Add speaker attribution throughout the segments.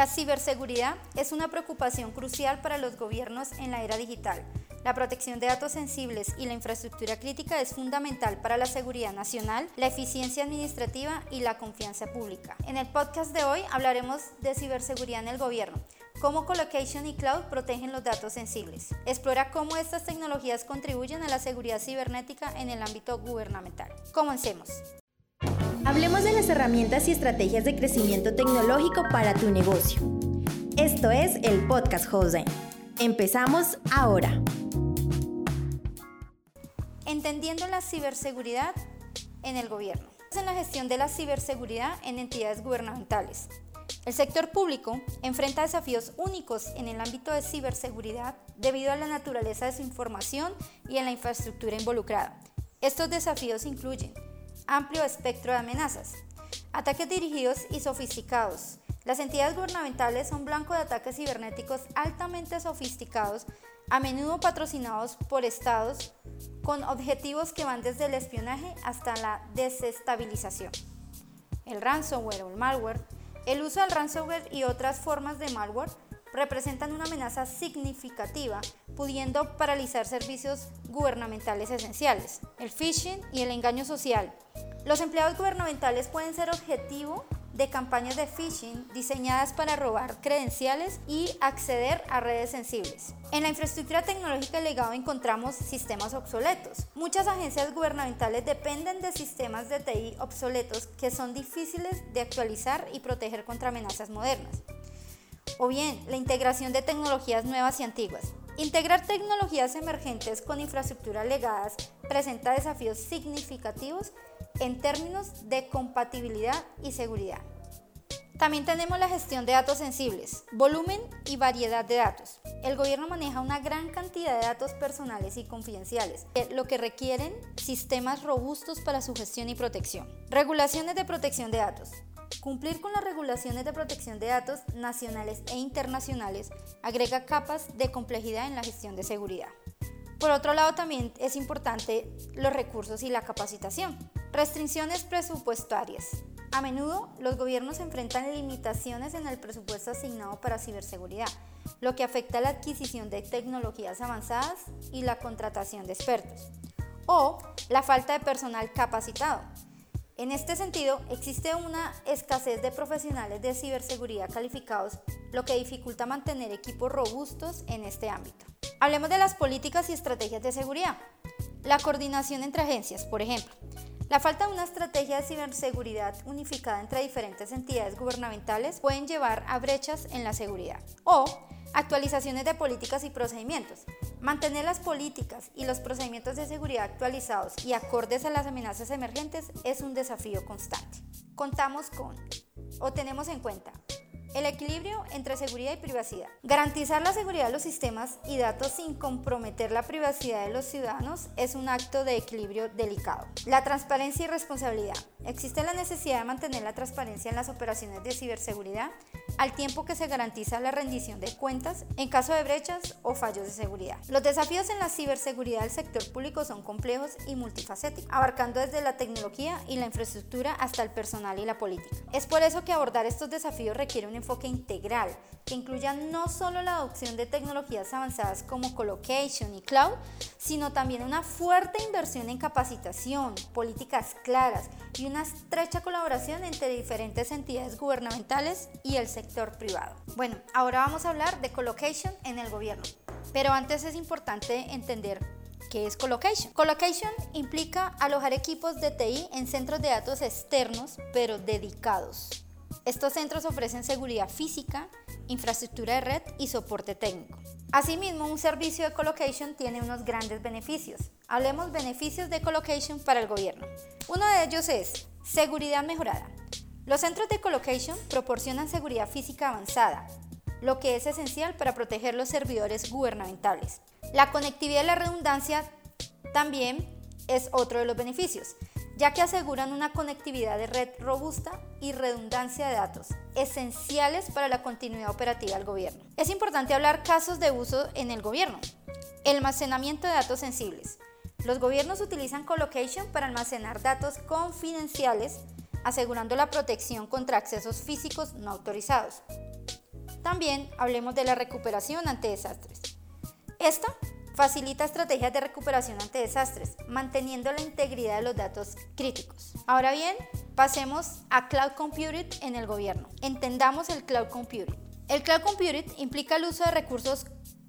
Speaker 1: La ciberseguridad es una preocupación crucial para los gobiernos en la era digital. La protección de datos sensibles y la infraestructura crítica es fundamental para la seguridad nacional, la eficiencia administrativa y la confianza pública. En el podcast de hoy hablaremos de ciberseguridad en el gobierno, cómo colocation y cloud protegen los datos sensibles. Explora cómo estas tecnologías contribuyen a la seguridad cibernética en el ámbito gubernamental. Comencemos.
Speaker 2: Hablemos de las herramientas y estrategias de crecimiento tecnológico para tu negocio. Esto es el podcast Jose. Empezamos ahora.
Speaker 1: Entendiendo la ciberseguridad en el gobierno. En la gestión de la ciberseguridad en entidades gubernamentales. El sector público enfrenta desafíos únicos en el ámbito de ciberseguridad debido a la naturaleza de su información y en la infraestructura involucrada. Estos desafíos incluyen amplio espectro de amenazas, ataques dirigidos y sofisticados. Las entidades gubernamentales son blanco de ataques cibernéticos altamente sofisticados, a menudo patrocinados por estados con objetivos que van desde el espionaje hasta la desestabilización. El ransomware o el malware, el uso del ransomware y otras formas de malware representan una amenaza significativa, pudiendo paralizar servicios gubernamentales esenciales. El phishing y el engaño social. Los empleados gubernamentales pueden ser objetivo de campañas de phishing diseñadas para robar credenciales y acceder a redes sensibles. En la infraestructura tecnológica del legado encontramos sistemas obsoletos. Muchas agencias gubernamentales dependen de sistemas de TI obsoletos que son difíciles de actualizar y proteger contra amenazas modernas. O bien, la integración de tecnologías nuevas y antiguas. Integrar tecnologías emergentes con infraestructuras legadas presenta desafíos significativos en términos de compatibilidad y seguridad. También tenemos la gestión de datos sensibles, volumen y variedad de datos. El gobierno maneja una gran cantidad de datos personales y confidenciales, lo que requieren sistemas robustos para su gestión y protección. Regulaciones de protección de datos. Cumplir con las regulaciones de protección de datos nacionales e internacionales agrega capas de complejidad en la gestión de seguridad. Por otro lado, también es importante los recursos y la capacitación. Restricciones presupuestarias. A menudo los gobiernos enfrentan limitaciones en el presupuesto asignado para ciberseguridad, lo que afecta la adquisición de tecnologías avanzadas y la contratación de expertos. O la falta de personal capacitado. En este sentido, existe una escasez de profesionales de ciberseguridad calificados, lo que dificulta mantener equipos robustos en este ámbito. Hablemos de las políticas y estrategias de seguridad. La coordinación entre agencias, por ejemplo. La falta de una estrategia de ciberseguridad unificada entre diferentes entidades gubernamentales pueden llevar a brechas en la seguridad o actualizaciones de políticas y procedimientos. Mantener las políticas y los procedimientos de seguridad actualizados y acordes a las amenazas emergentes es un desafío constante. Contamos con o tenemos en cuenta el equilibrio entre seguridad y privacidad. Garantizar la seguridad de los sistemas y datos sin comprometer la privacidad de los ciudadanos es un acto de equilibrio delicado. La transparencia y responsabilidad. Existe la necesidad de mantener la transparencia en las operaciones de ciberseguridad al tiempo que se garantiza la rendición de cuentas en caso de brechas o fallos de seguridad. Los desafíos en la ciberseguridad del sector público son complejos y multifacéticos, abarcando desde la tecnología y la infraestructura hasta el personal y la política. Es por eso que abordar estos desafíos requiere un enfoque integral que incluya no solo la adopción de tecnologías avanzadas como colocation y cloud, sino también una fuerte inversión en capacitación, políticas claras y una estrecha colaboración entre diferentes entidades gubernamentales y el sector privado. Bueno, ahora vamos a hablar de colocation en el gobierno. Pero antes es importante entender qué es colocation. Colocation implica alojar equipos de TI en centros de datos externos, pero dedicados. Estos centros ofrecen seguridad física, infraestructura de red y soporte técnico. Asimismo, un servicio de colocation tiene unos grandes beneficios. Hablemos beneficios de colocation para el gobierno. Uno de ellos es seguridad mejorada. Los centros de colocation proporcionan seguridad física avanzada, lo que es esencial para proteger los servidores gubernamentales. La conectividad y la redundancia también es otro de los beneficios ya que aseguran una conectividad de red robusta y redundancia de datos, esenciales para la continuidad operativa del gobierno. Es importante hablar casos de uso en el gobierno. El almacenamiento de datos sensibles. Los gobiernos utilizan colocation para almacenar datos confidenciales, asegurando la protección contra accesos físicos no autorizados. También hablemos de la recuperación ante desastres. Esta facilita estrategias de recuperación ante desastres, manteniendo la integridad de los datos críticos. Ahora bien, pasemos a Cloud Computing en el gobierno. Entendamos el Cloud Computing. El Cloud Computing implica el uso de recursos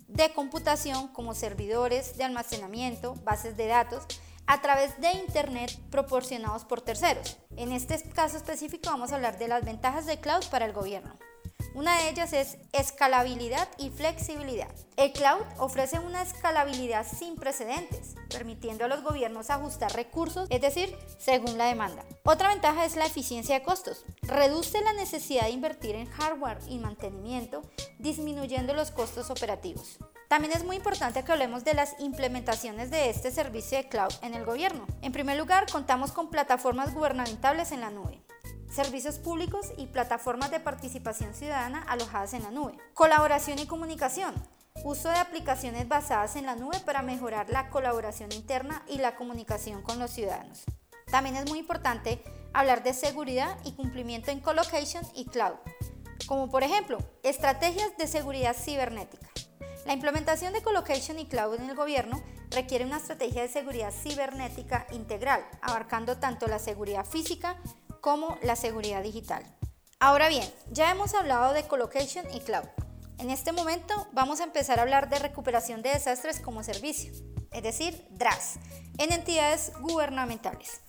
Speaker 1: de computación como servidores de almacenamiento, bases de datos, a través de Internet proporcionados por terceros. En este caso específico vamos a hablar de las ventajas de cloud para el gobierno. Una de ellas es escalabilidad y flexibilidad. El cloud ofrece una escalabilidad sin precedentes, permitiendo a los gobiernos ajustar recursos, es decir, según la demanda. Otra ventaja es la eficiencia de costos. Reduce la necesidad de invertir en hardware y mantenimiento, disminuyendo los costos operativos. También es muy importante que hablemos de las implementaciones de este servicio de cloud en el gobierno. En primer lugar, contamos con plataformas gubernamentales en la nube servicios públicos y plataformas de participación ciudadana alojadas en la nube. Colaboración y comunicación. Uso de aplicaciones basadas en la nube para mejorar la colaboración interna y la comunicación con los ciudadanos. También es muy importante hablar de seguridad y cumplimiento en colocation y cloud, como por ejemplo estrategias de seguridad cibernética. La implementación de colocation y cloud en el gobierno requiere una estrategia de seguridad cibernética integral, abarcando tanto la seguridad física como la seguridad digital. Ahora bien, ya hemos hablado de colocation y cloud. En este momento vamos a empezar a hablar de recuperación de desastres como servicio, es decir, DRAS, en entidades gubernamentales.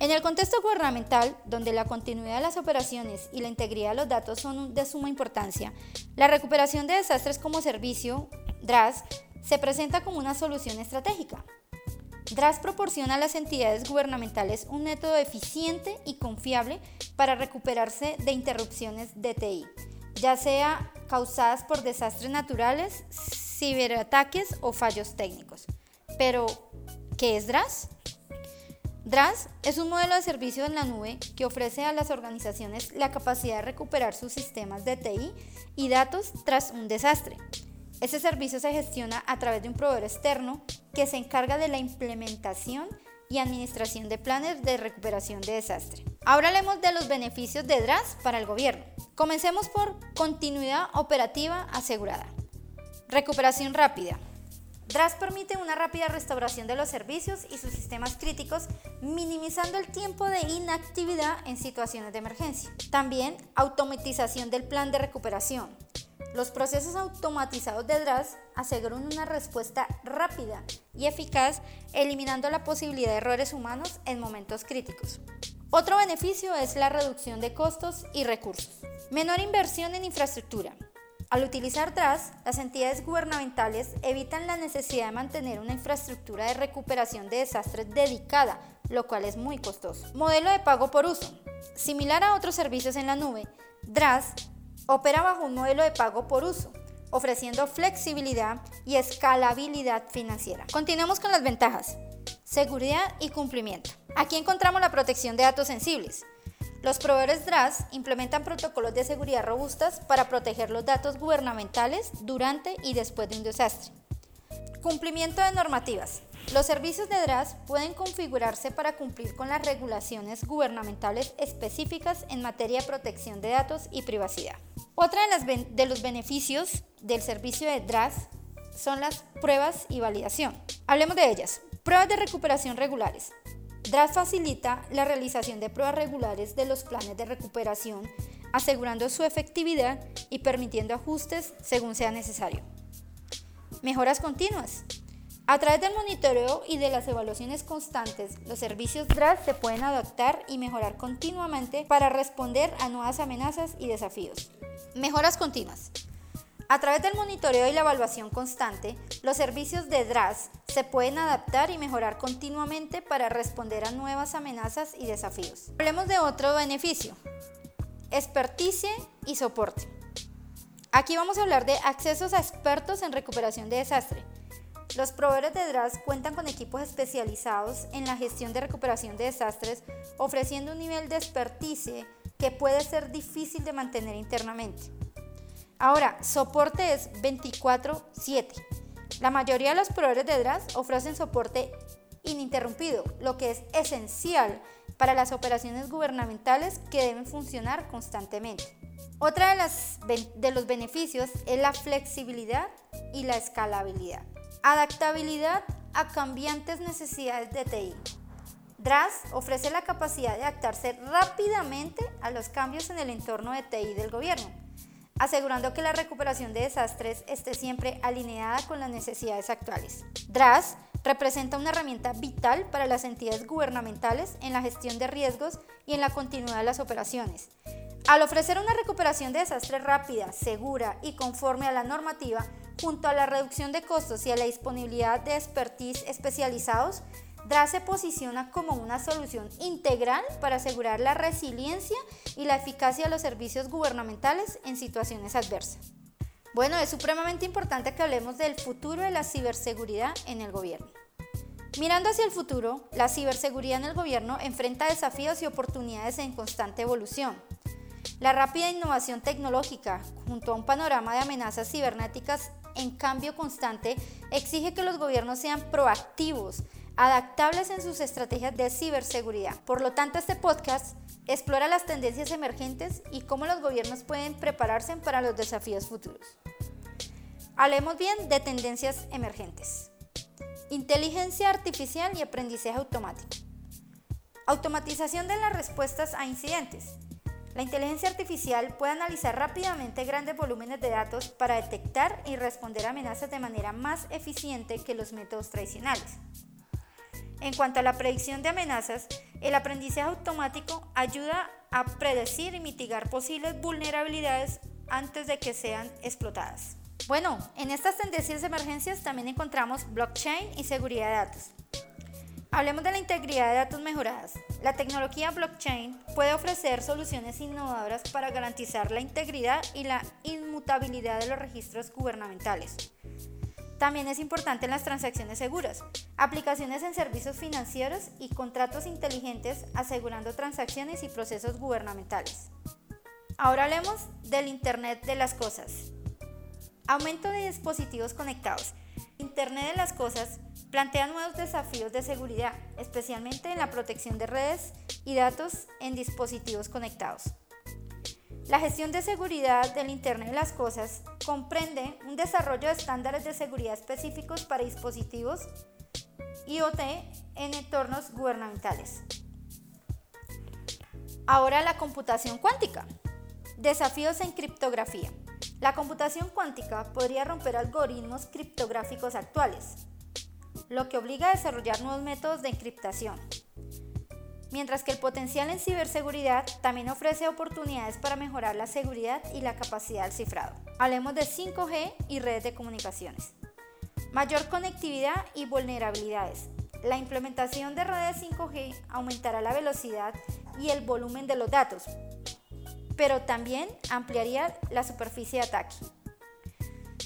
Speaker 1: En el contexto gubernamental, donde la continuidad de las operaciones y la integridad de los datos son de suma importancia, la recuperación de desastres como servicio, DRAS, se presenta como una solución estratégica, DRAS proporciona a las entidades gubernamentales un método eficiente y confiable para recuperarse de interrupciones de TI, ya sea causadas por desastres naturales, ciberataques o fallos técnicos. Pero, ¿qué es DRAS? DRAS es un modelo de servicio en la nube que ofrece a las organizaciones la capacidad de recuperar sus sistemas de TI y datos tras un desastre. Ese servicio se gestiona a través de un proveedor externo que se encarga de la implementación y administración de planes de recuperación de desastre. Ahora hablemos de los beneficios de DRAS para el gobierno. Comencemos por continuidad operativa asegurada. Recuperación rápida. DRAS permite una rápida restauración de los servicios y sus sistemas críticos, minimizando el tiempo de inactividad en situaciones de emergencia. También automatización del plan de recuperación. Los procesos automatizados de DRAS aseguran una respuesta rápida y eficaz, eliminando la posibilidad de errores humanos en momentos críticos. Otro beneficio es la reducción de costos y recursos. Menor inversión en infraestructura. Al utilizar DRAS, las entidades gubernamentales evitan la necesidad de mantener una infraestructura de recuperación de desastres dedicada, lo cual es muy costoso. Modelo de pago por uso. Similar a otros servicios en la nube, DRAS Opera bajo un modelo de pago por uso, ofreciendo flexibilidad y escalabilidad financiera. Continuamos con las ventajas. Seguridad y cumplimiento. Aquí encontramos la protección de datos sensibles. Los proveedores DRAS implementan protocolos de seguridad robustas para proteger los datos gubernamentales durante y después de un desastre. Cumplimiento de normativas. Los servicios de DRAS pueden configurarse para cumplir con las regulaciones gubernamentales específicas en materia de protección de datos y privacidad. Otra de, de los beneficios del servicio de DRAS son las pruebas y validación. Hablemos de ellas. Pruebas de recuperación regulares. DRAS facilita la realización de pruebas regulares de los planes de recuperación, asegurando su efectividad y permitiendo ajustes según sea necesario. Mejoras continuas. A través del monitoreo y de las evaluaciones constantes, los servicios DRAS se pueden adaptar y mejorar continuamente para responder a nuevas amenazas y desafíos. Mejoras continuas. A través del monitoreo y la evaluación constante, los servicios de DRAS se pueden adaptar y mejorar continuamente para responder a nuevas amenazas y desafíos. Hablemos de otro beneficio, experticia y soporte. Aquí vamos a hablar de accesos a expertos en recuperación de desastre. Los proveedores de DRAS cuentan con equipos especializados en la gestión de recuperación de desastres, ofreciendo un nivel de expertise que puede ser difícil de mantener internamente. Ahora, soporte es 24/7. La mayoría de los proveedores de DRAS ofrecen soporte ininterrumpido, lo que es esencial para las operaciones gubernamentales que deben funcionar constantemente. Otra de, las, de los beneficios es la flexibilidad y la escalabilidad. Adaptabilidad a cambiantes necesidades de TI. DRAS ofrece la capacidad de adaptarse rápidamente a los cambios en el entorno de TI del gobierno, asegurando que la recuperación de desastres esté siempre alineada con las necesidades actuales. DRAS representa una herramienta vital para las entidades gubernamentales en la gestión de riesgos y en la continuidad de las operaciones. Al ofrecer una recuperación de desastres rápida, segura y conforme a la normativa, junto a la reducción de costos y a la disponibilidad de expertise especializados, DRA se posiciona como una solución integral para asegurar la resiliencia y la eficacia de los servicios gubernamentales en situaciones adversas. Bueno, es supremamente importante que hablemos del futuro de la ciberseguridad en el gobierno. Mirando hacia el futuro, la ciberseguridad en el gobierno enfrenta desafíos y oportunidades en constante evolución. La rápida innovación tecnológica, junto a un panorama de amenazas cibernéticas en cambio constante, exige que los gobiernos sean proactivos, adaptables en sus estrategias de ciberseguridad. Por lo tanto, este podcast explora las tendencias emergentes y cómo los gobiernos pueden prepararse para los desafíos futuros. Hablemos bien de tendencias emergentes. Inteligencia artificial y aprendizaje automático. Automatización de las respuestas a incidentes. La inteligencia artificial puede analizar rápidamente grandes volúmenes de datos para detectar y responder amenazas de manera más eficiente que los métodos tradicionales. En cuanto a la predicción de amenazas, el aprendizaje automático ayuda a predecir y mitigar posibles vulnerabilidades antes de que sean explotadas. Bueno, en estas tendencias de emergencias también encontramos blockchain y seguridad de datos. Hablemos de la integridad de datos mejoradas. La tecnología blockchain puede ofrecer soluciones innovadoras para garantizar la integridad y la inmutabilidad de los registros gubernamentales. También es importante en las transacciones seguras, aplicaciones en servicios financieros y contratos inteligentes asegurando transacciones y procesos gubernamentales. Ahora hablemos del Internet de las Cosas. Aumento de dispositivos conectados. Internet de las Cosas plantea nuevos desafíos de seguridad, especialmente en la protección de redes y datos en dispositivos conectados. La gestión de seguridad del Internet de las Cosas comprende un desarrollo de estándares de seguridad específicos para dispositivos IoT en entornos gubernamentales. Ahora la computación cuántica. Desafíos en criptografía. La computación cuántica podría romper algoritmos criptográficos actuales, lo que obliga a desarrollar nuevos métodos de encriptación mientras que el potencial en ciberseguridad también ofrece oportunidades para mejorar la seguridad y la capacidad del cifrado. Hablemos de 5G y redes de comunicaciones. Mayor conectividad y vulnerabilidades. La implementación de redes 5G aumentará la velocidad y el volumen de los datos, pero también ampliaría la superficie de ataque.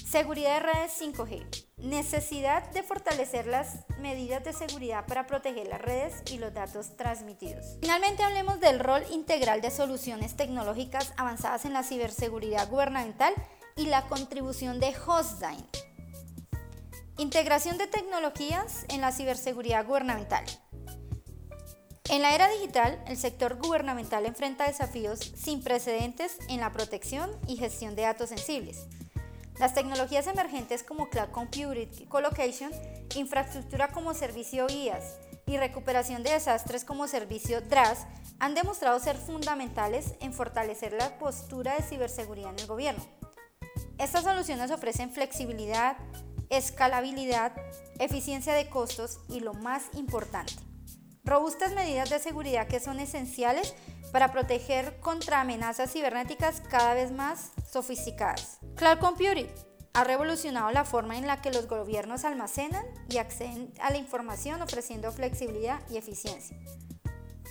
Speaker 1: Seguridad de redes 5G. Necesidad de fortalecer las medidas de seguridad para proteger las redes y los datos transmitidos. Finalmente hablemos del rol integral de soluciones tecnológicas avanzadas en la ciberseguridad gubernamental y la contribución de Hostdine. Integración de tecnologías en la ciberseguridad gubernamental. En la era digital, el sector gubernamental enfrenta desafíos sin precedentes en la protección y gestión de datos sensibles las tecnologías emergentes como Cloud Computing, Colocation, infraestructura como servicio IaaS y recuperación de desastres como servicio DRAS han demostrado ser fundamentales en fortalecer la postura de ciberseguridad en el gobierno. Estas soluciones ofrecen flexibilidad, escalabilidad, eficiencia de costos y lo más importante, robustas medidas de seguridad que son esenciales para proteger contra amenazas cibernéticas cada vez más sofisticadas. Cloud Computing ha revolucionado la forma en la que los gobiernos almacenan y acceden a la información ofreciendo flexibilidad y eficiencia.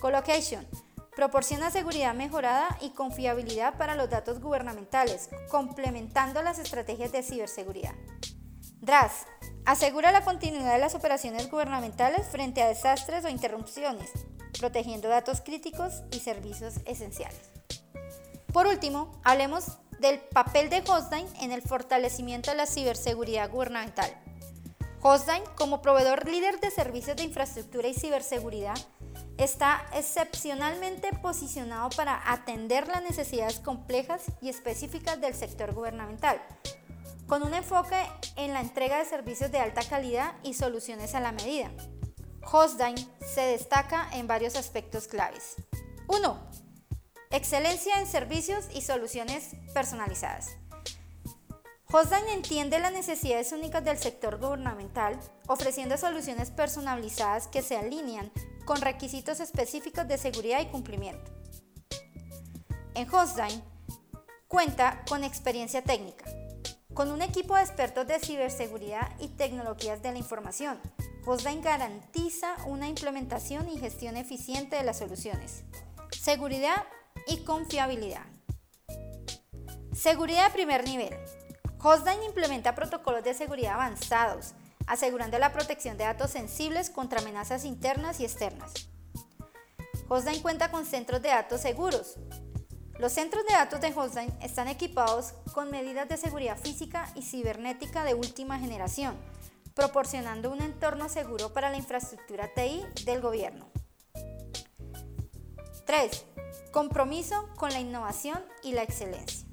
Speaker 1: Colocation proporciona seguridad mejorada y confiabilidad para los datos gubernamentales, complementando las estrategias de ciberseguridad. DRAS asegura la continuidad de las operaciones gubernamentales frente a desastres o interrupciones, protegiendo datos críticos y servicios esenciales. Por último, hablemos del papel de Hostdine en el fortalecimiento de la ciberseguridad gubernamental. Hostdine, como proveedor líder de servicios de infraestructura y ciberseguridad, está excepcionalmente posicionado para atender las necesidades complejas y específicas del sector gubernamental, con un enfoque en la entrega de servicios de alta calidad y soluciones a la medida. Hostdine se destaca en varios aspectos claves. 1. Excelencia en servicios y soluciones personalizadas. Hostdine entiende las necesidades únicas del sector gubernamental, ofreciendo soluciones personalizadas que se alinean con requisitos específicos de seguridad y cumplimiento. En Hostdine cuenta con experiencia técnica, con un equipo de expertos de ciberseguridad y tecnologías de la información. Hostdine garantiza una implementación y gestión eficiente de las soluciones. Seguridad y confiabilidad. Seguridad de primer nivel. Hostdine implementa protocolos de seguridad avanzados, asegurando la protección de datos sensibles contra amenazas internas y externas. Hostdine cuenta con centros de datos seguros. Los centros de datos de Hostdine están equipados con medidas de seguridad física y cibernética de última generación, proporcionando un entorno seguro para la infraestructura TI del gobierno. 3. Compromiso con la innovación y la excelencia.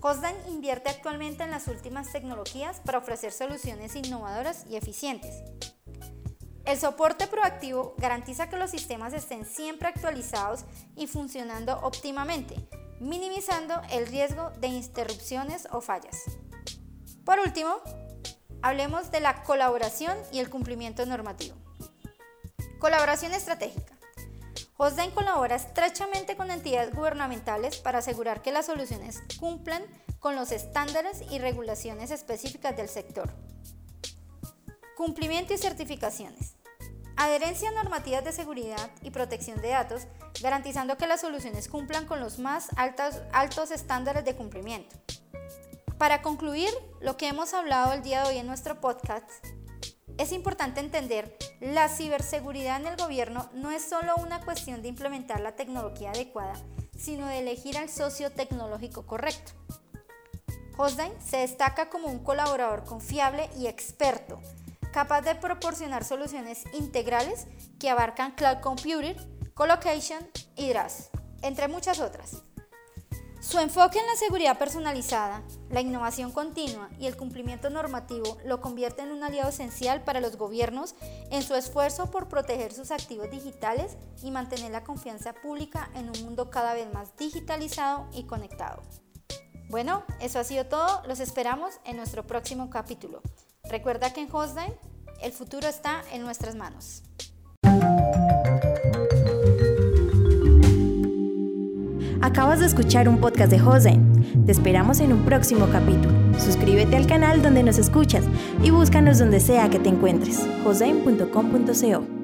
Speaker 1: Hostdine invierte actualmente en las últimas tecnologías para ofrecer soluciones innovadoras y eficientes. El soporte proactivo garantiza que los sistemas estén siempre actualizados y funcionando óptimamente, minimizando el riesgo de interrupciones o fallas. Por último, hablemos de la colaboración y el cumplimiento normativo. Colaboración estratégica. Hostdine colabora estrechamente con entidades gubernamentales para asegurar que las soluciones cumplan con los estándares y regulaciones específicas del sector. Cumplimiento y certificaciones. Adherencia a normativas de seguridad y protección de datos, garantizando que las soluciones cumplan con los más altos estándares de cumplimiento. Para concluir lo que hemos hablado el día de hoy en nuestro podcast, es importante entender, la ciberseguridad en el gobierno no es solo una cuestión de implementar la tecnología adecuada, sino de elegir al socio tecnológico correcto. Hostdine se destaca como un colaborador confiable y experto, capaz de proporcionar soluciones integrales que abarcan cloud computing, colocation y DRAS, entre muchas otras. Su enfoque en la seguridad personalizada, la innovación continua y el cumplimiento normativo lo convierte en un aliado esencial para los gobiernos en su esfuerzo por proteger sus activos digitales y mantener la confianza pública en un mundo cada vez más digitalizado y conectado. Bueno, eso ha sido todo. Los esperamos en nuestro próximo capítulo. Recuerda que en Hostdine el futuro está en nuestras manos.
Speaker 2: Acabas de escuchar un podcast de Jose. Te esperamos en un próximo capítulo. Suscríbete al canal donde nos escuchas y búscanos donde sea que te encuentres. jose.com.co